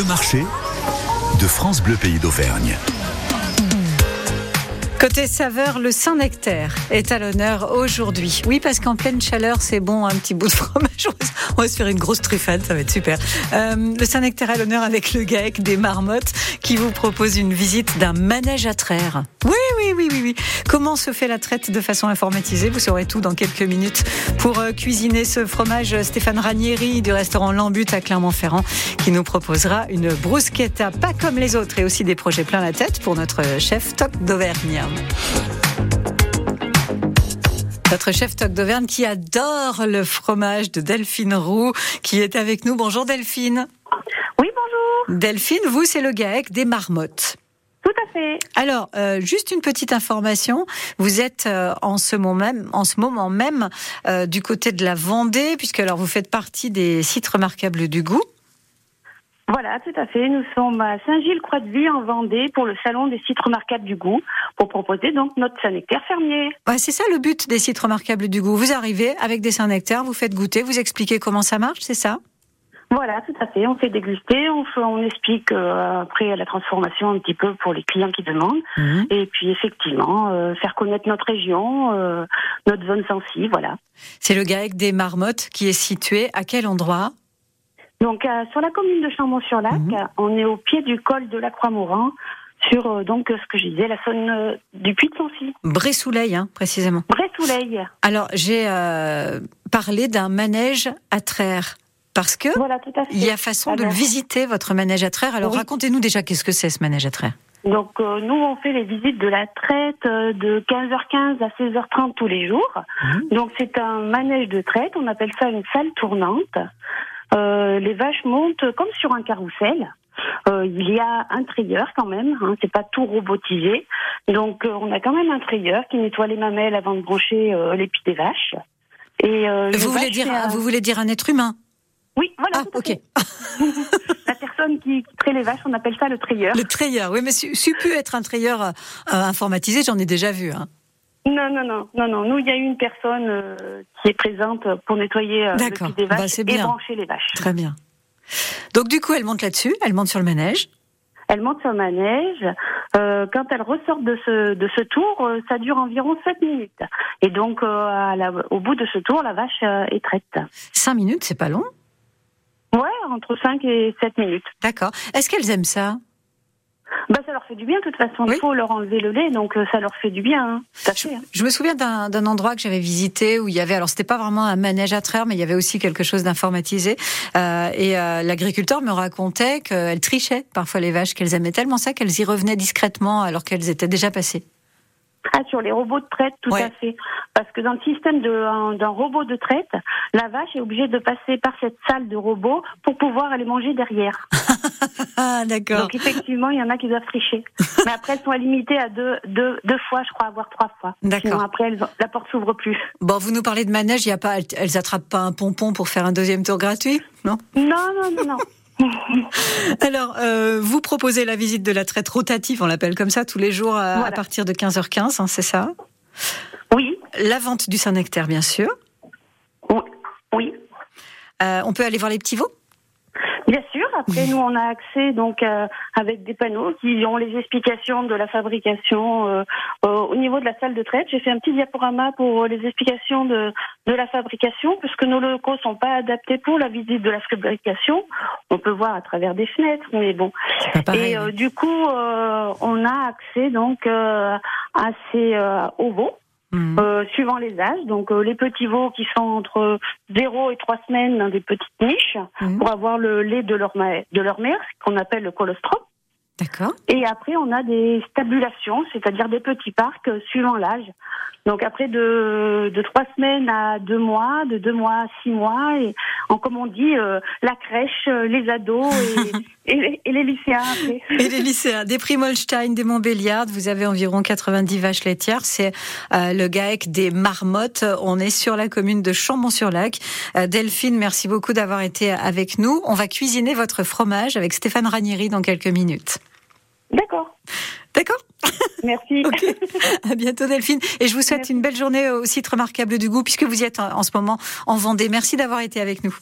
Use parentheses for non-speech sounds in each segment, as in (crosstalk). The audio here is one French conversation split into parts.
Le marché de France Bleu Pays d'Auvergne. Côté saveur, le Saint-Nectaire est à l'honneur aujourd'hui. Oui, parce qu'en pleine chaleur, c'est bon, un petit bout de fromage. On va se faire une grosse truffade, ça va être super. Euh, le Saint-Nectaire à l'honneur avec le GAEC des Marmottes qui vous propose une visite d'un manège à traire. Oui, oui, oui, oui, oui. Comment se fait la traite de façon informatisée? Vous saurez tout dans quelques minutes. Pour euh, cuisiner ce fromage, Stéphane Ranieri du restaurant Lambut à Clermont-Ferrand qui nous proposera une bruschetta pas comme les autres et aussi des projets plein la tête pour notre chef Toc d'Auvergne. Notre chef Toc d'Auvergne qui adore le fromage de Delphine Roux, qui est avec nous. Bonjour Delphine. Oui, bonjour. Delphine, vous, c'est le GAEC des marmottes. Tout à fait. Alors, euh, juste une petite information. Vous êtes euh, en ce moment même, en ce moment même euh, du côté de la Vendée, puisque alors vous faites partie des sites remarquables du goût. Voilà, tout à fait. Nous sommes à Saint-Gilles-Croix-de-Vie en Vendée pour le salon des sites remarquables du goût pour proposer donc notre Saint-Nectaire fermier. Ouais, c'est ça le but des sites remarquables du goût. Vous arrivez avec des Saint-Nectaire, vous faites goûter, vous expliquez comment ça marche, c'est ça? Voilà, tout à fait. On fait déguster, on, fait, on explique euh, après la transformation un petit peu pour les clients qui demandent. Mhm. Et puis effectivement, euh, faire connaître notre région, euh, notre zone sensible, voilà. C'est le GAEC des marmottes qui est situé à quel endroit? Donc euh, sur la commune de Chambon-sur-Lac, Mhm. on est au pied du col de la Croix-Maurin, sur euh, donc euh, ce que je disais, la zone euh, du Puy de Sancy. Bray-Soleil, hein, précisément. Bray-Soleil. Alors, j'ai euh, parlé d'un manège à traire. Parce que Voilà, tout à fait. il y a façon de le Alors- visiter, votre manège à traire. Alors, Oui. racontez-nous déjà qu'est-ce que c'est ce manège à traire? Donc euh, nous on fait les visites de la traite euh, de 15h15 à 16h30 tous les jours. Mhm. Donc c'est un manège de traite, on appelle ça une salle tournante. Euh, les vaches montent comme sur un carrousel. Euh, il y a un trayeur quand même, hein, c'est pas tout robotisé. Donc euh, on a quand même un trayeur qui nettoie les mamelles avant de brancher euh, les pieds des vaches. Et euh, Vous voulez, vaches, dire, un- vous voulez dire un être humain? Oui, voilà. Ah, ok. (laughs) La personne qui, qui traite les vaches, on appelle ça le trayeur. Le trayeur, oui, mais su, su pu être un trayeur euh, informatisé, j'en ai déjà vu. Hein. Non, non, non, non, non. Nous, il y a une personne euh, qui est présente pour nettoyer euh, le pied des vaches Bah, c'est et brancher les vaches. Très bien. Donc, du coup, elle monte là-dessus, elle monte sur le manège. Elle monte sur le manège. Euh, quand elle ressort de ce de ce tour, euh, ça dure environ 7 minutes. Et donc, à la- au bout de ce tour, la vache est traite. Cinq minutes, c'est pas long. Ouais, entre 5 et 7 minutes. D'accord. Est-ce qu'elles aiment ça? Bah, ça leur fait du bien. De toute façon, Oui. il faut leur enlever le lait, donc euh, ça leur fait du bien. Hein. À je, fait, hein. je me souviens d'un endroit que j'avais visité où il y avait, alors c'était pas vraiment un manège à traire, mais il y avait aussi quelque chose d'informatisé. Euh, et euh, l'agriculteur me racontait qu'elles trichaient parfois les vaches, qu'elles aimaient tellement ça qu'elles y revenaient discrètement alors qu'elles étaient déjà passées. Ah, sur les robots de traite, tout Ouais. à fait. Parce que dans le système d'un robot de traite, la vache est obligée de passer par cette salle de robot pour pouvoir aller manger derrière. Ah, (laughs) d'accord. Donc effectivement, il y en a qui doivent tricher. Mais après, elles sont limitées à deux, deux, deux fois, je crois, voire trois fois. D'accord. Après, elles- la porte s'ouvre plus. Bon, vous nous parlez de manège, il y a pas, elles, elles attrapent pas un pompon pour faire un deuxième tour gratuit, non? Non, non, non, non. (laughs) Alors, euh, vous proposez la visite de la traite rotative, on l'appelle comme ça, tous les jours à, partir de 15h15, hein, c'est ça? Oui, La vente du Saint-Nectaire, bien sûr. oui, oui. Euh, on peut aller voir les petits veaux? Après, nous, on a accès donc euh, avec des panneaux qui ont les explications de la fabrication euh, euh, au niveau de la salle de traite. J'ai fait un petit diaporama pour les explications de, de la fabrication, puisque nos locaux sont pas adaptés pour la visite de la fabrication. On peut voir à travers des fenêtres, mais bon. Et euh, du coup, euh, on a accès donc euh, à ces euh, aux Mhm. Euh, suivant les âges. Donc euh, les petits veaux qui sont entre 0 et 3 semaines dans des petites niches Mhm. pour avoir le lait de leur, ma- de leur mère, ce qu'on appelle le colostrum. D'accord. Et après, on a des stabulations, c'est-à-dire des petits parcs euh, suivant l'âge. Donc après de, de 3 semaines à 2 mois, de 2 mois à 6 mois, et en, comme on dit, euh, la crèche, euh, les ados et, (laughs) et, et les lycéens après. Et les lycéens, des Primolstein, des Montbéliard, vous avez environ 90 vaches laitières. C'est euh, le GAEC des marmottes. On est sur la commune de Chambon-sur-Lac. Euh, Delphine, merci beaucoup d'avoir été avec nous. On va cuisiner votre fromage avec Stéphane Ranieri dans quelques minutes. D'accord. D'accord Merci. (laughs) À bientôt Delphine. Et je vous souhaite Merci. une belle journée au site remarquable du goût puisque vous y êtes en en ce moment en Vendée. Merci d'avoir été avec nous.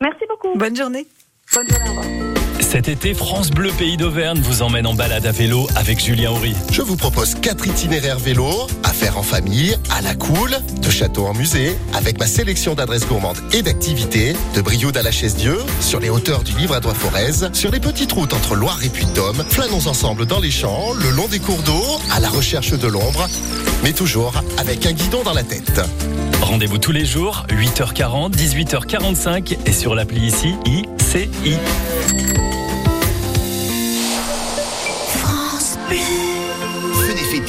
Merci beaucoup. Bonne journée. Bonne journée. Au revoir. Cet été, France Bleu Pays d'Auvergne vous emmène en balade à vélo avec Julien Horry. Je vous propose quatre itinéraires vélo à faire en famille, à la cool, de château en musée, avec ma sélection d'adresses gourmandes et d'activités, de Brioude à la Chaise-Dieu, sur les hauteurs du Livre à doigt forez sur les petites routes entre Loire et Puy-de-Dôme, flânons ensemble dans les champs, le long des cours d'eau, à la recherche de l'ombre, mais toujours avec un guidon dans la tête. Rendez-vous tous les jours, 8h40, 18h45 et sur l'appli ici, ICI.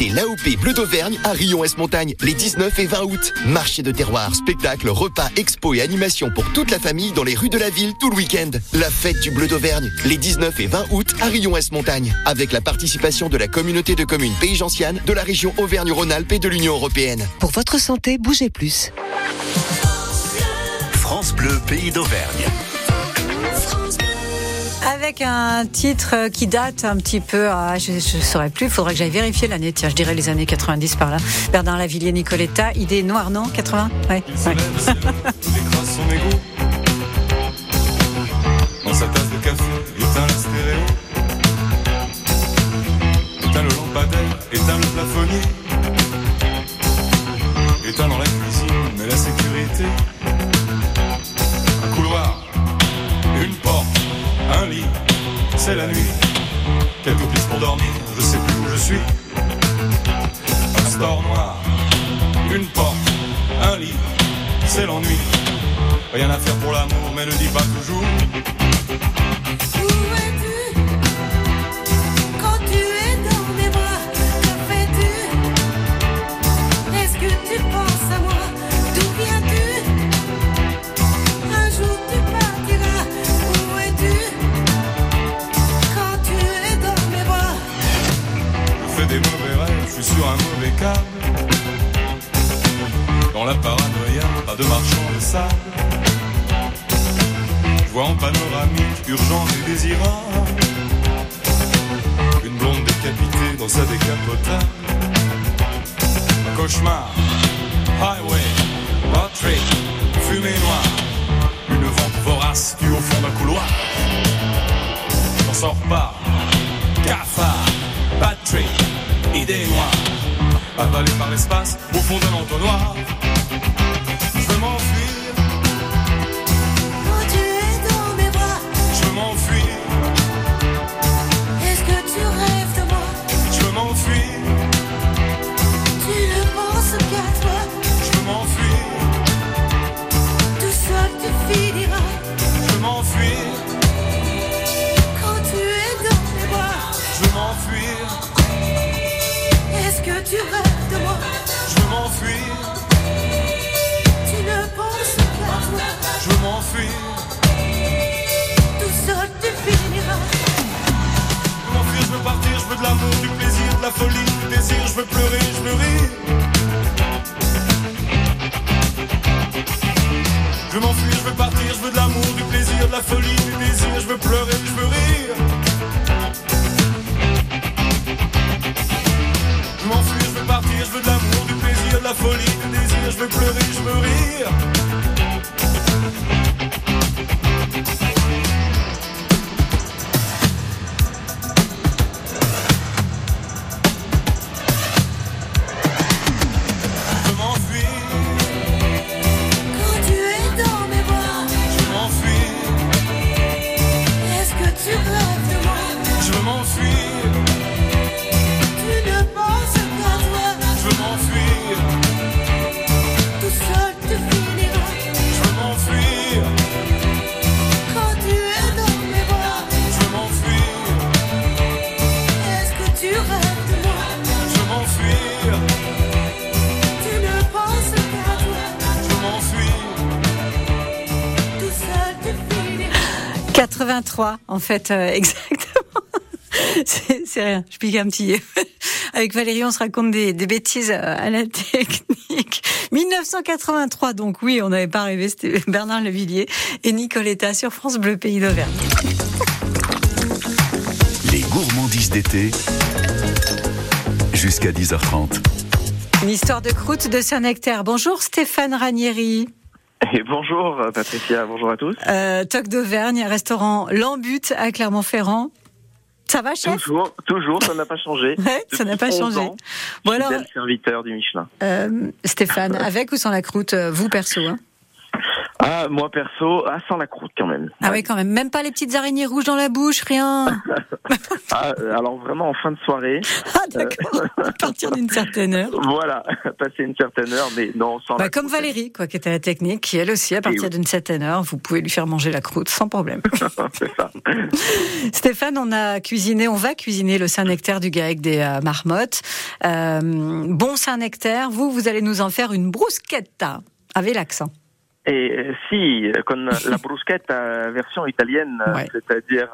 L'AOP Bleu d'Auvergne à Rion-Est Montagne les 19 et 20 août. Marché de terroir, spectacle, repas, expo et animation pour toute la famille dans les rues de la ville tout le week-end. La fête du Bleu d'Auvergne les 19 et 20 août à Rion-Est Montagne avec la participation de la communauté de communes Pays Gentiane, de la région Auvergne-Rhône-Alpes et de l'Union européenne. Pour votre santé, bougez plus. France Bleu, pays d'Auvergne. Avec un titre qui date un petit peu, ah, je ne saurais plus, il faudrait que j'aille vérifier l'année, tiens, je dirais les années 90 par là. Bernard Lavillier, Nicoletta, idée noire, non 80 Ouais. ouais. Suis. Un store noir, une porte, un lit, c'est l'ennui. Rien à faire pour l'amour, mais ne dis pas toujours. Une blonde décapitée dans sa décapotable. Cauchemar, highway, road trip, fumée noire. Une vente vorace qui au fond d'un couloir. J'en sors pas, cafard, bad trip, idée noire. Avalé par l'espace au fond d'un entonnoir. De folie, du désir, je veux pleurer, je veux rire. 83, en fait, euh, (laughs) exactement. C'est rien, je pique un petit. (laughs) Avec Valérie, on se raconte des, des bêtises euh, à la technique. (laughs) 1983, donc oui, on n'avait pas rêvé, c'était Bernard Levillier et Nicoletta sur France Bleu Pays d'Auvergne. Les gourmandises d'été. Jusqu'à 10h30. Une histoire de croûte de Saint-Nectaire. Bonjour Stéphane Ranieri. Et bonjour Patricia, bonjour à tous. Euh, Toc d'Auvergne, restaurant Lambut à Clermont-Ferrand. Ça va, chef? Toujours, toujours, ça n'a pas changé. (laughs) Ouais, ça n'a pas Depuis 11 changé. ans, Bon alors, serviteur du Michelin. euh, Stéphane, (laughs) avec ou sans la croûte, euh, vous perso hein? Ah, moi perso, ah, sans la croûte quand même. Ah oui, quand même. Même pas les petites araignées rouges dans la bouche, rien. (laughs) (laughs) Ah, euh, alors vraiment en fin de soirée, Ah d'accord. À partir d'une certaine heure. (laughs) voilà, passer une certaine heure, mais non, sans Bah, la comme croûte. Valérie, quoi, qui était à la technique, qui elle aussi, à partir oui. d'une certaine heure, vous pouvez lui faire manger la croûte sans problème. C'est ça. Stéphane, on a cuisiné, on va cuisiner le Saint-Nectaire du GAEC des euh, marmottes. Euh, bon Saint-Nectaire, vous, vous allez nous en faire une bruschetta avec l'accent. Et euh, si, euh, con (laughs) la bruschetta euh, version italienne, Ouais. c'est-à-dire,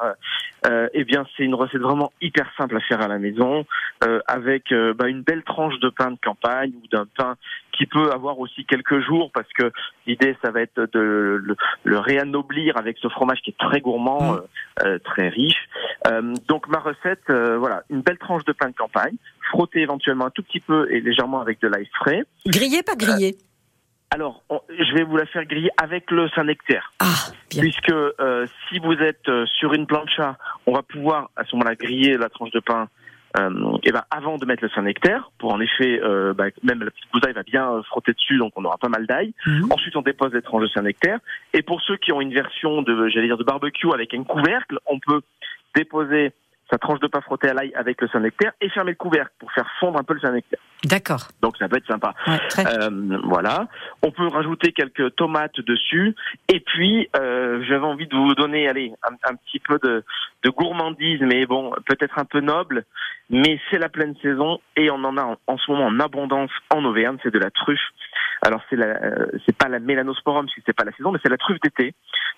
euh, eh bien, c'est une recette vraiment hyper simple à faire à la maison, euh, avec euh, bah, une belle tranche de pain de campagne ou d'un pain qui peut avoir aussi quelques jours, parce que l'idée, ça va être de le, le réanoblir avec ce fromage qui est très gourmand, Mm. euh, euh, très riche. Euh, donc ma recette, euh, voilà, une belle tranche de pain de campagne, frotter éventuellement un tout petit peu et légèrement avec de l'ail frais. Grillé, pas grillé? Alors, on- je vais vous la faire griller avec le Saint-Nectaire. Ah, bien. Puisque euh, si vous êtes euh, sur une plancha, on va pouvoir à ce moment-là griller la tranche de pain euh, et ben avant de mettre le Saint-Nectaire, pour en effet, euh, bah, même la petite bousaille va bien euh, frotter dessus, donc on aura pas mal d'ail. Mhm. Ensuite, on dépose les tranches de Saint-Nectaire. Et pour ceux qui ont une version de, j'allais dire, de barbecue avec un couvercle, on peut déposer sa tranche de pain frotté à l'ail avec le Saint-Nectaire et fermer le couvercle pour faire fondre un peu le Saint-Nectaire. D'accord. Donc ça peut être sympa. Ouais, très. Euh, voilà. On peut rajouter quelques tomates dessus. Et puis, euh, j'avais envie de vous donner, allez, un, un petit peu de, de gourmandise, mais bon, peut-être un peu noble. Mais c'est la pleine saison et on en a en, en ce moment en abondance en Auvergne. C'est de la truffe. Alors c'est la, euh, c'est pas la mélanosporum parce que c'est pas la saison, mais c'est la truffe d'été.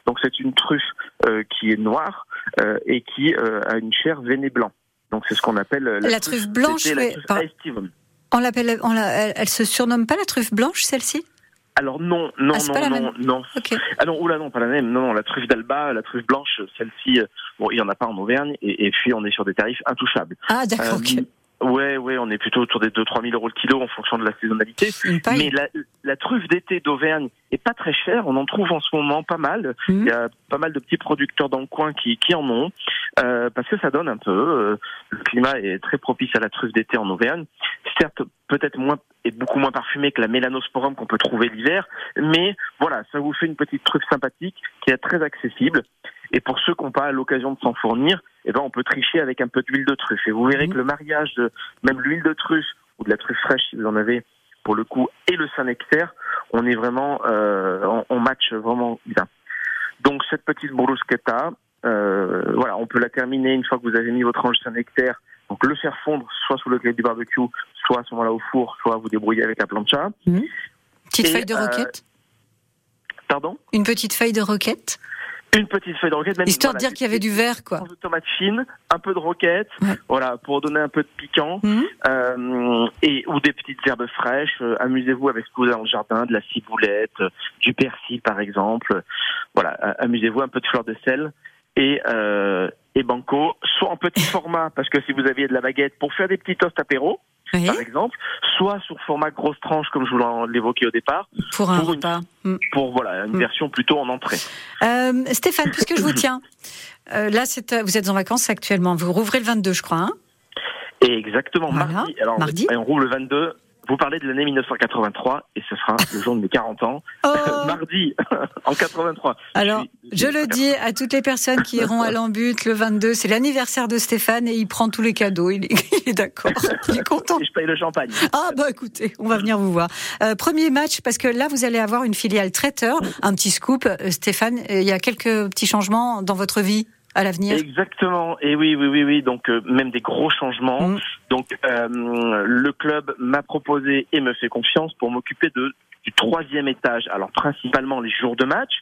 Donc c'est une truffe euh, qui est noire euh, et qui euh, a une chair veiné blanc. Donc c'est ce qu'on appelle la, La truffe blanche, d'été, la truffe estivum. On l'appelle, on la- elle, elle se surnomme pas la truffe blanche, celle-ci? Alors non, non, Ah, non, non, non. Ok. Ah non, oula non, pas la même. Non, non, la truffe d'Alba, la truffe blanche, celle-ci, bon, il y en a pas en Auvergne, et, et puis on est sur des tarifs intouchables. Ah, d'accord. Euh, Ouais, ouais, on est plutôt autour des 2-3 000 euros le kilo en fonction de la saisonnalité. Mais la, la truffe d'été d'Auvergne est pas très chère. On en trouve en ce moment pas mal. Mhm. Il y a pas mal de petits producteurs dans le coin qui, qui en ont, euh, parce que ça donne un peu. euh, le climat est très propice à la truffe d'été en Auvergne. Certes, peut-être moins et beaucoup moins parfumée que la mélanosporum qu'on peut trouver l'hiver, mais voilà, ça vous fait une petite truffe sympathique qui est très accessible. Et pour ceux qui n'ont pas l'occasion de s'en fournir, eh ben on peut tricher avec un peu d'huile de truffe. Et vous verrez Mhm. que le mariage de même l'huile de truffe ou de la truffe fraîche, si vous en avez pour le coup, et le Saint-Nectaire, on est vraiment, euh, on, on match vraiment bien. Donc cette petite bruschetta, euh, voilà, on peut la terminer une fois que vous avez mis votre ange Saint-Nectaire. Donc le faire fondre soit sous le grill du barbecue, soit à ce moment-là au four, soit vous débrouiller avec la plancha. Petite Et, feuille de euh, roquette Pardon? Une petite feuille de roquette Une petite feuille de roquette. même, Histoire de voilà, dire qu'il y avait du verre, quoi. de tomates fines, un peu de roquette, Ouais. voilà, pour donner un peu de piquant, Mhm. euh, et ou des petites herbes fraîches. Euh, Amusez-vous avec ce que vous avez dans le jardin, de la ciboulette, euh, du persil par exemple. Voilà, amusez-vous un peu de fleur de sel et et banco, soit en petit (laughs) format parce que si vous aviez de la baguette pour faire des petits toasts apéro Oui, par exemple, soit sur format grosse tranche comme je vous l'évoquais au départ, pour un pour repas. Mm. pour voilà une Mm. version plutôt en entrée. Euh, Stéphane, puisque je vous (laughs) tiens, euh, là, c'est, euh, vous êtes en vacances actuellement. Vous rouvrez le 22, je crois. Hein? Et exactement, Voilà, mardi. Alors, mardi. on roule le 22. Vous parlez de l'année 1983 et ce sera le jour de mes 40 ans. oh (laughs) mardi, (laughs) en 83. Alors, je le dis à toutes les personnes qui iront à (laughs) l'embut le 22, c'est l'anniversaire de Stéphane et il prend tous les cadeaux. Il est, d'accord. Il est content. Et je paye le champagne. Ah bah écoutez, on va venir vous voir. Euh, premier match, parce que là, vous allez avoir une filiale traiteur. Un petit scoop. Euh, Stéphane, euh, il y a quelques petits changements dans votre vie à l'avenir? Exactement. Et oui, oui, oui, oui. Donc, euh, même des gros changements. Mm. Donc, euh, le club m'a proposé et me fait confiance pour m'occuper de du troisième étage. Alors, principalement les jours de match.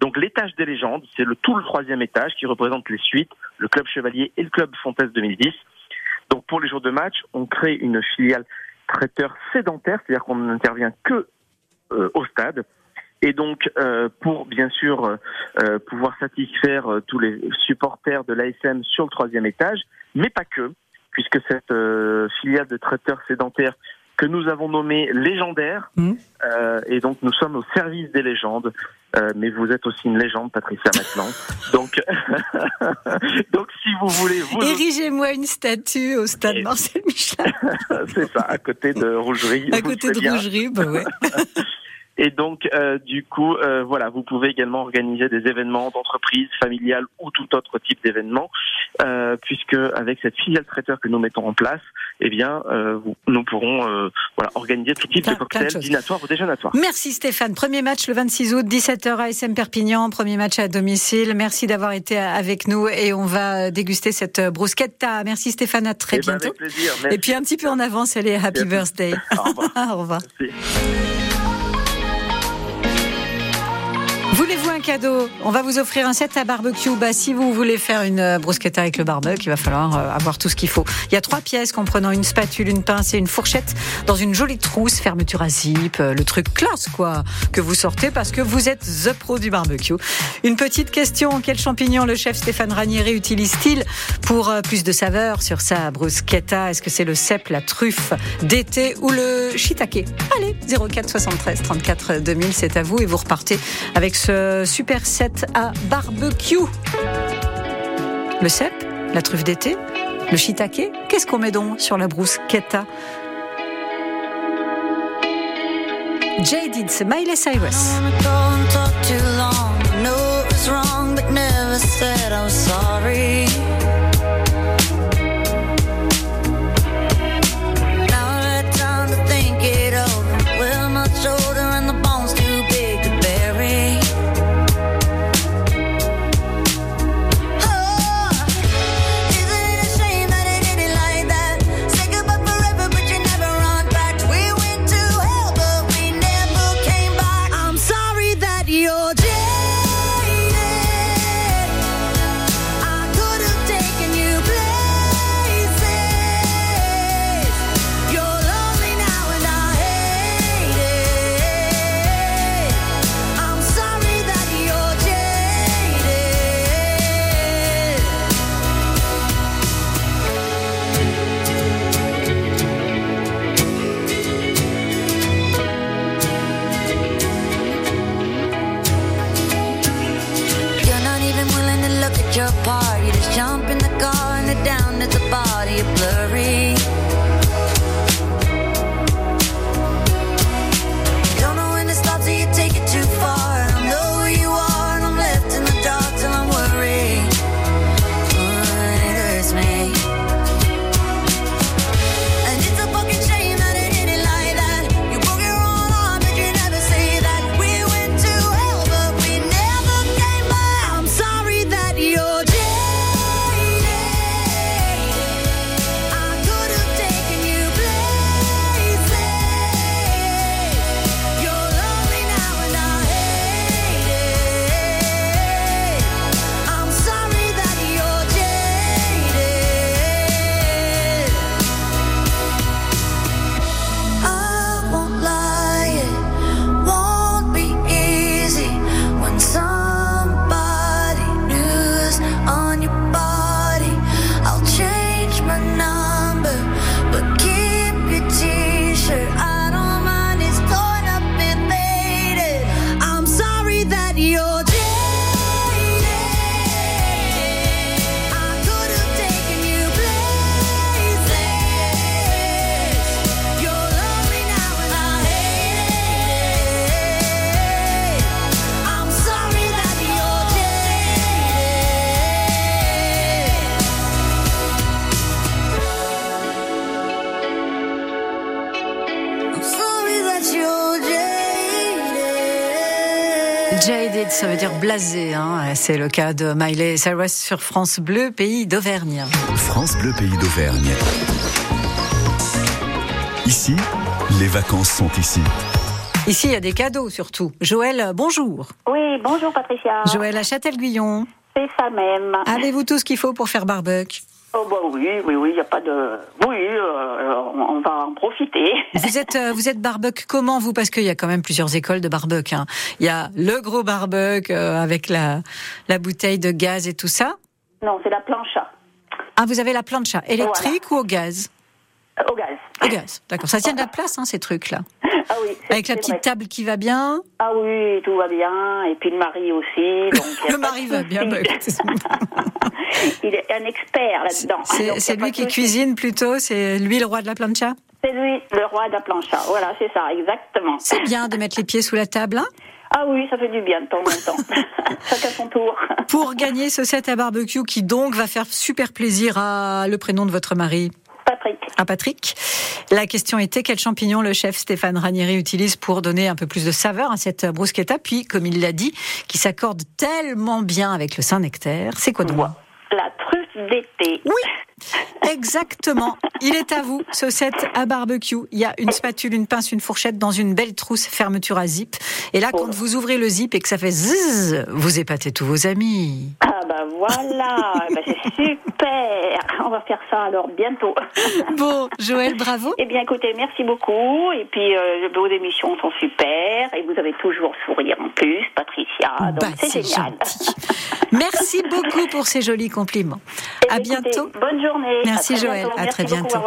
Donc, l'étage des légendes, c'est le tout le troisième étage qui représente les suites, le club Chevalier et le club Fontaine 2010. Donc, pour les jours de match, on crée une filiale traiteur sédentaire, c'est-à-dire qu'on n'intervient que euh, au stade. Et donc, euh, pour bien sûr pouvoir satisfaire tous les supporters de l'ASM sur le troisième étage, mais pas que, puisque cette euh, filiale de traiteurs sédentaires que nous avons nommé légendaire. Mhm. Euh, et donc nous sommes au service des légendes. Euh, mais vous êtes aussi une légende, Patricia Matlan. donc, (laughs) donc si vous voulez, vous Érigez-moi une statue au stade Et- Marcel Michelin, (laughs) c'est ça, à côté de Rougerie. à côté de bien. Rougerie. Bah ouais. (laughs) Et donc, euh, du coup, euh, voilà, vous pouvez également organiser des événements d'entreprise, familiales ou tout autre type d'événement, euh, puisque avec cette filiale traiteur que nous mettons en place, eh bien, euh, nous pourrons euh, voilà, organiser tout type Plein- de cocktails, dînatoires ou déjeunatoires. Merci Stéphane. Premier match le 26 août, 17h à SM Perpignan. Premier match à domicile. Merci d'avoir été avec nous et on va déguster cette bruschetta. Merci Stéphane, à très Eh ben, bientôt. Et puis un petit peu en avance, allez, happy Merci. birthday. Au revoir. (laughs) Au revoir. Merci. Un cadeau On va vous offrir un set à barbecue. Bah, si vous voulez faire une euh, bruschetta avec le barbecue, il va falloir euh, avoir tout ce qu'il faut. Il y a trois pièces comprenant une spatule, une pince et une fourchette dans une jolie trousse, fermeture à zip, euh, le truc classe quoi, que vous sortez parce que vous êtes the pro du barbecue. Une petite question, quel champignon le chef Stéphane Ranieri utilise-t-il pour plus de saveur sur sa bruschetta? Est-ce que c'est le cèpe, la truffe d'été ou le shiitake? Allez, 04 73 34 2000, c'est à vous et vous repartez avec ce super set à barbecue. Le cèpe, la truffe d'été, le shiitake, qu'est-ce qu'on met donc sur la bruschetta? Jaded, c'est Miley Cyrus. Jaded. Ça veut dire blasé. Hein. C'est le cas de Miley Cyrus sur France Bleu, pays d'Auvergne. France Bleu Pays d'Auvergne. Ici, les vacances sont ici. Ici, il y a des cadeaux surtout. Joël, bonjour. Oui, bonjour Patricia. Joël à Châtel-Guyon. C'est ça même. Avez-vous tout ce qu'il faut pour faire barbecue? Oh bah oui, oui, oui, il n'y a pas de... Oui, euh, on va en profiter. (laughs) Vous êtes, euh, vous êtes barbecue comment vous? Parce qu'il y a quand même plusieurs écoles de barbecue. hein. Il y a le gros barbecue euh, avec la, la bouteille de gaz et tout ça? Non, c'est la plancha, Ah, vous avez la plancha électrique ou au gaz? Au gaz. Au gaz, d'accord. Ça tient de la place, hein, ces trucs-là. Ah oui. Avec la petite vrai. table qui va bien. Ah oui, tout va bien. Et puis le mari aussi. Donc (laughs) Le mari va bien. bah, (laughs) Il est un expert là-dedans. C'est lui qui cuisine plutôt, c'est lui le roi de la plancha. C'est lui, le roi de la plancha. Voilà, c'est ça, exactement. C'est bien de mettre les pieds sous la table. hein. Ah oui, ça fait du bien de temps en temps. (laughs) Chacun son tour. Pour gagner ce set à barbecue qui donc va faire super plaisir à le prénom de votre mari. Patrick. À Patrick. La question était quel champignon le chef Stéphane Ranieri utilise pour donner un peu plus de saveur à cette bruschetta, puis comme il l'a dit, qui s'accorde tellement bien avec le Saint-Nectaire. C'est quoi donc? La truffe d'été. Oui, exactement. Il est à vous, ce set à barbecue. Il y a une spatule, une pince, une fourchette dans une belle trousse fermeture à zip. Et là, quand vous ouvrez le zip et que ça fait zzzz, vous épatez tous vos amis. Ah bah voilà, bah c'est super. On va faire ça alors bientôt. Bon, Joël, bravo. Eh bien écoutez, merci beaucoup. Et puis euh, vos émissions sont super. Et vous avez toujours sourire en plus, Patricia. Donc Bah, c'est génial. Merci beaucoup pour ces jolis compliments. À Eh écoutez, bientôt. Bonne journée. Merci, À Joël. bientôt. À très bientôt.